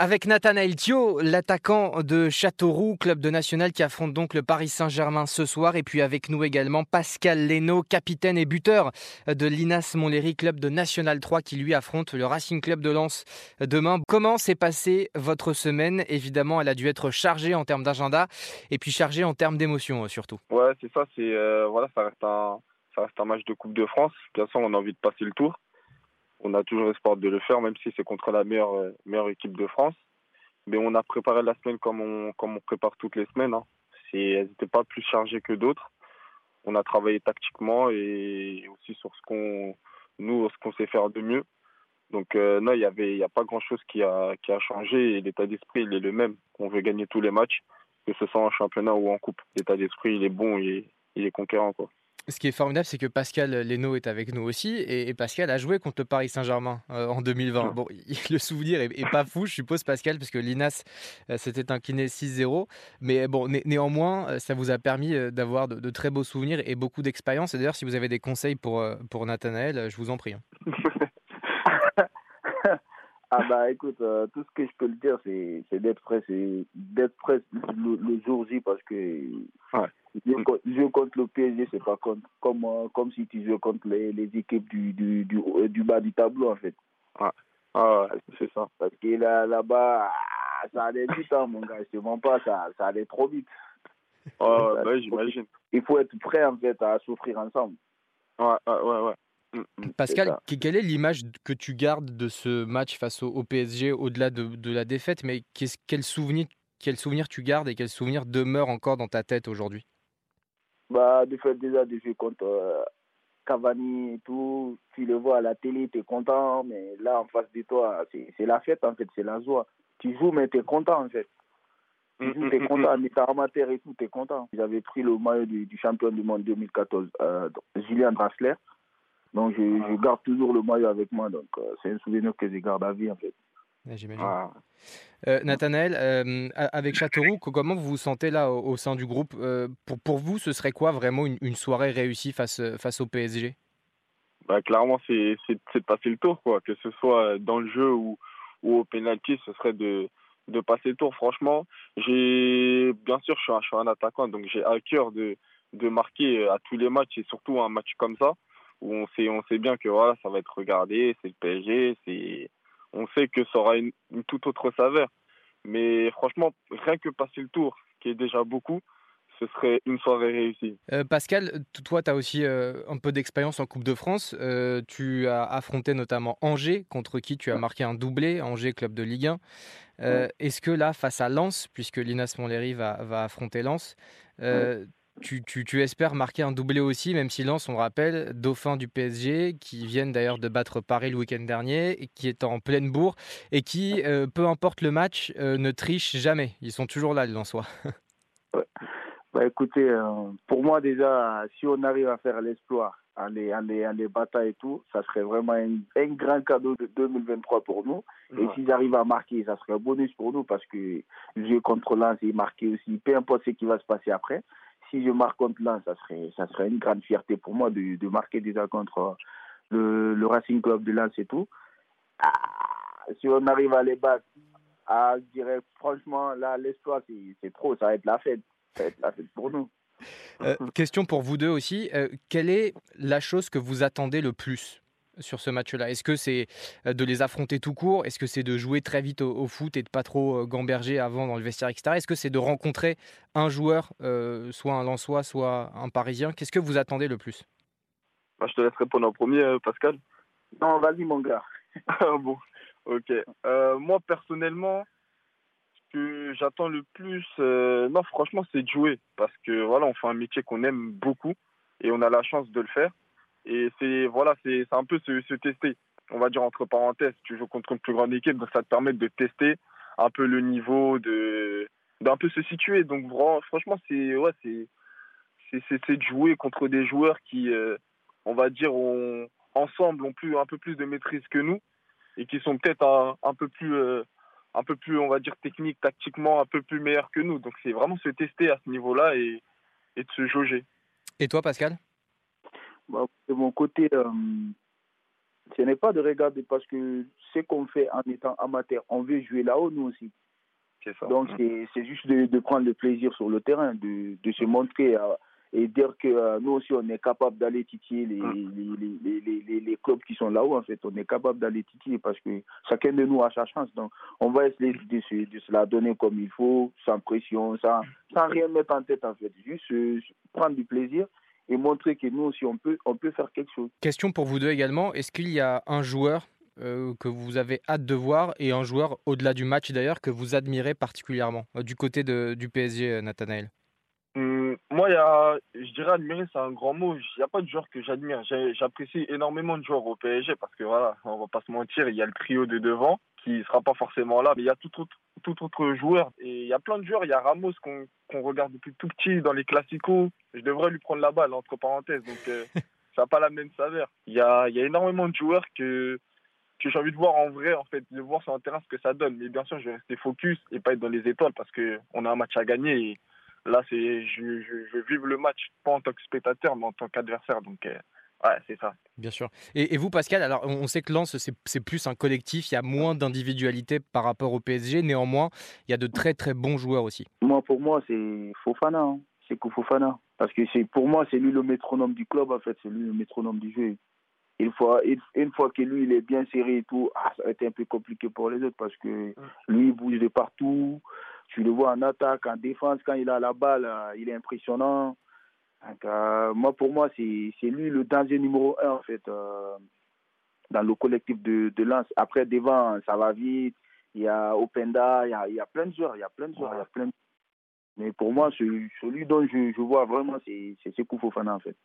Avec Nathanaël Thio, l'attaquant de Châteauroux, club de national qui affronte donc le Paris Saint-Germain ce soir. Et puis avec nous également Pascal Leno, capitaine et buteur de l'Inas Montlhéry, club de National 3 qui lui affronte le Racing Club de Lens demain. Comment s'est passée votre semaine? Évidemment, elle a dû être chargée en termes d'agenda et puis chargée en termes d'émotions euh, surtout. Ouais, c'est ça. Euh, voilà, ça reste un ça reste un match de Coupe de France. Bien sûr, on a envie de passer le tour on a toujours espoir de le faire, même si c'est contre la meilleure, euh, équipe de France. Mais on a préparé la semaine comme on, prépare toutes les semaines. Hein. Elles n'étaient pas plus chargées que d'autres. On a travaillé tactiquement et aussi sur ce qu'on nous ce qu'on sait faire de mieux. Donc euh, non, il y avait a pas grand chose qui a changé l'état d'esprit il est le même. On veut gagner tous les matchs, que ce soit en championnat ou en coupe. L'état d'esprit il est bon, il est, il est conquérant ce qui est formidable, c'est que Pascal Leno est avec nous aussi. Et, Pascal a joué contre le Paris Saint-Germain euh, en 2020. Bon, le souvenir est, pas fou, je suppose, Pascal, parce que l'INAS euh, s'était incliné 6-0. Mais bon, néanmoins, euh, ça vous a permis d'avoir de, très beaux souvenirs et beaucoup d'expérience. Et d'ailleurs, si vous avez des conseils pour, pour Nathanaël, je vous en prie. Hein. Ah bah écoute, tout ce que je peux le dire, c'est d'être prêt, c'est d'être prêt le, jour J parce que Jouer contre le PSG, c'est pas comme, comme, euh, comme si tu jouais contre les, les équipes du, du, du, du, bas du tableau, en fait. Ah, ah c'est ça. Parce que là, là-bas, ah, ça allait vite, hein, mon gars. Je te mens pas, ça, ça allait trop vite. Oh, bah, j'imagine. Il faut être prêt, en fait, à souffrir ensemble. Ouais, ouais, ouais. Mm, mm. Pascal, quelle est l'image que tu gardes de ce match face au, PSG au-delà de, de, la défaite Mais quel souvenir, quel souvenir tu gardes et quel souvenir demeure encore dans ta tête aujourd'hui? Bah, de faire déjà des jeux contre euh, Cavani et tout, tu le vois à la télé, tu es content, mais là, en face de toi, c'est la fête, en fait, c'est la joie. Tu joues, mais tu es content, en fait. Tu joues, tu es content, mais t'es amateur et tout, tu es content. J'avais pris le maillot du, champion du monde 2014, euh, Julien Drassler. Donc, je, je, ah. garde toujours le maillot avec moi. Donc, euh, c'est un souvenir que je garde à vie, en fait. J'imagine. Ah. Euh, Nathanaël, euh, avec Châteauroux, comment vous vous sentez là au, sein du groupe euh, pour, pour vous, ce serait quoi vraiment une, soirée réussie face, face au PSG bah, Clairement, c'est de passer le tour, quoi. que ce soit dans le jeu ou, ou au pénalty, ce serait de, de passer le tour. Franchement, j'ai bien sûr, je suis un, je suis un attaquant, donc j'ai à cœur de, de marquer à tous les matchs et surtout un match comme ça où on sait, on sait bien que voilà, ça va être regardé, c'est le PSG, c'est on sait que ça aura une, toute autre saveur. Mais franchement, rien que passer le tour, qui est déjà beaucoup, ce serait une soirée réussie. Euh, Pascal, toi, tu as aussi euh, un peu d'expérience en Coupe de France. Euh, tu as affronté notamment Angers, contre qui tu as marqué un doublé, Angers, club de Ligue 1. Est-ce que là, face à Lens, puisque Linas Montlhéry va, va affronter Lens, tu, tu, espères marquer un doublé aussi, même si Lens, on rappelle, dauphin du PSG, qui viennent d'ailleurs de battre Paris le week-end dernier, et qui est en pleine bourre, et qui, euh, peu importe le match, euh, ne triche jamais. Ils sont toujours là, les Lensois. Bah, écoutez, euh, pour moi déjà, si on arrive à faire l'exploit en les, en, les, les et tout, ça serait vraiment un, grand cadeau de 2023 pour nous. Et s'ils arrivent à marquer, ça serait un bonus pour nous parce que jeu contre Lens est marqué aussi, peu importe ce qui va se passer après si je marque contre l'un, ça serait, ça serait une grande fierté pour moi de, de marquer déjà contre le, le, Racing Club de Lens et tout. Ah, si on arrive à les battre, ah, je dirais franchement, là, l'espoir, c'est trop. Ça va être la fête. Ça va être la fête pour nous. Euh, question pour vous deux aussi. Euh, quelle est la chose que vous attendez le plus? Sur ce match-là? Est-ce que c'est euh, de les affronter tout court? Est-ce que c'est de jouer très vite au, foot et de pas trop euh, gamberger avant dans le vestiaire, etc. Est-ce que c'est de rencontrer un joueur, euh, soit un Lensois, soit un Parisien? Qu'est-ce que vous attendez le plus? Bah, Je te laisse répondre en premier, Pascal. Non, vas-y, mon gars. Ah, bon, ok. moi, personnellement, ce que j'attends le plus, non, franchement, c'est de jouer. Parce que voilà, on fait un métier qu'on aime beaucoup et on a la chance de le faire. Et c'est voilà, c'est un peu se, tester. On va dire entre parenthèses, tu joues contre une plus grande équipe, donc ça te permet de tester un peu le niveau, d'un peu se situer. Donc franchement, c'est ouais, c'est de jouer contre des joueurs qui, euh, on va dire, ont, ensemble ont plus un peu plus de maîtrise que nous et qui sont peut-être un, un, peu plus euh, un peu plus, on va dire, technique, tactiquement, un peu plus meilleurs que nous. Donc c'est vraiment se tester à ce niveau-là et, et de se jauger. Et toi, Pascal? Bah, de mon côté, euh, ce n'est pas de regarder parce que ce qu'on fait en étant amateur, on veut jouer là-haut nous aussi. Donc mm. c'est juste de, prendre le plaisir sur le terrain, de, de se montrer et dire que euh, nous aussi on est capable d'aller titiller les, mm. les, les, les, les, clubs qui sont là-haut en fait. On est capable d'aller titiller parce que chacun de nous a sa chance. Donc on va essayer de, se, de se la donner comme il faut, sans pression, sans, sans rien mettre en tête en fait. Juste euh, prendre du plaisir et montrer que nous aussi on peut, on peut faire quelque chose. Question pour vous deux également. Est-ce qu'il y a un joueur euh, que vous avez hâte de voir et un joueur au-delà du match d'ailleurs que vous admirez particulièrement euh, du côté de, du PSG, euh, Nathanaël? Hum, Moi, y a, je dirais admirer, c'est un grand mot. Il n'y a pas de joueur que j'admire. J'apprécie énormément de joueurs au PSG parce que voilà, on va pas se mentir, il y a le trio de devant qui ne sera pas forcément là, mais il y a tout autre, tout autre joueur. Et il y a plein de joueurs. Il y a Ramos qu'on regarde depuis tout petit dans les classicos. Je devrais lui prendre la balle, entre parenthèses. Donc, ça n'a pas la même saveur. Il y a, y a énormément de joueurs que que j'ai envie de voir en vrai, en fait, de voir sur un terrain ce que ça donne. Mais bien sûr, je vais rester focus et pas être dans les étoiles parce qu'on a un match à gagner. Et là, je, je, veux vivre le match, pas en tant que spectateur, mais en tant qu'adversaire. Donc, euh, ouais, c'est ça. Bien sûr. Et, vous, Pascal, alors on sait que Lens, c'est plus un collectif, il y a moins d'individualité par rapport au PSG. Néanmoins, il y a de très très bons joueurs aussi. Moi, pour moi, c'est Fofana. Hein. C'est Fofana. Parce que pour moi, c'est lui le métronome du club, en fait. C'est lui le métronome du jeu une fois, une, fois que lui, il est bien serré et tout, ah, ça va être un peu compliqué pour les autres parce que lui, il bouge de partout. Tu le vois en attaque, en défense, quand il a la balle, euh, il est impressionnant. Euh, moi, pour moi, c'est lui le danger numéro un, en fait, euh, dans le collectif de, de Lens. Après, devant, ça va vite. Il y a Openda, il y a, il y a plein de joueurs, il y a plein de joueurs, il y a plein de... Mais pour moi, celui, dont je, je vois vraiment, c'est Sekou Fofana, en fait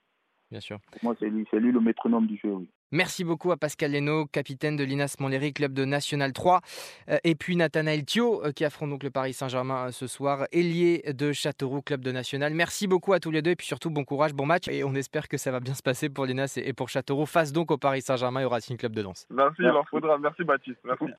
bien sûr. moi, c'est lui, le métronome du jeu, Merci beaucoup à Pascal Leno, capitaine de l'Inas Montlhéry, club de National 3. Euh, et puis Nathanaël Thio, euh, qui affronte donc le Paris Saint-Germain euh, ce soir, ailier de Châteauroux, club de National. Merci beaucoup à tous les deux et puis surtout bon courage, bon match. Et on espère que ça va bien se passer pour l'Inas et pour Châteauroux, face donc au Paris Saint-Germain et au Racing Club de Lens. Merci, il en faudra. Merci Baptiste. Merci.